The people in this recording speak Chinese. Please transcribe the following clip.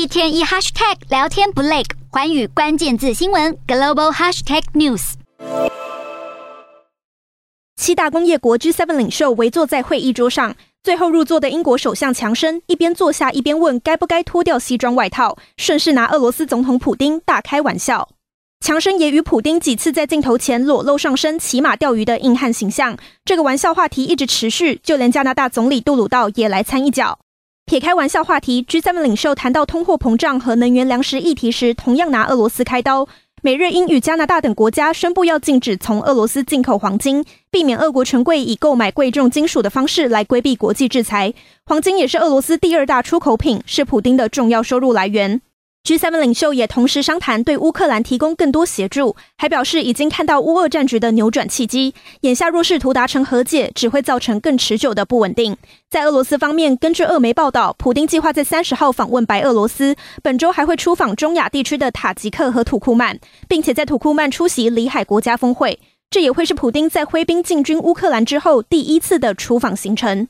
一天一 hashtag 聊天不累，寰宇关键字新闻 global hashtag news。七大工业国 G7 领袖围坐在会议桌上，最后入座的英国首相强生一边坐下一边问该不该脱掉西装外套，顺势拿俄罗斯总统普丁大开玩笑。强生也与普丁几次在镜头前裸露上身骑马钓鱼的硬汉形象，这个玩笑话题一直持续，就连加拿大总理杜鲁道也来参一脚。撇开玩笑话题，G7 领袖谈到通货膨胀和能源粮食议题时，同样拿俄罗斯开刀。美日英与加拿大等国家宣布要禁止从俄罗斯进口黄金，避免俄国权贵以购买贵重金属的方式来规避国际制裁。黄金也是俄罗斯第二大出口品，是普丁的重要收入来源。G7 领袖也同时商谈对乌克兰提供更多协助，还表示已经看到乌俄战局的扭转契机。眼下若试图达成和解，只会造成更持久的不稳定。在俄罗斯方面，根据俄媒报道，普丁计划在三十号访问白俄罗斯，本周还会出访中亚地区的塔吉克和土库曼，并且在土库曼出席里海国家峰会。这也会是普丁在挥兵进军乌克兰之后第一次的出访行程。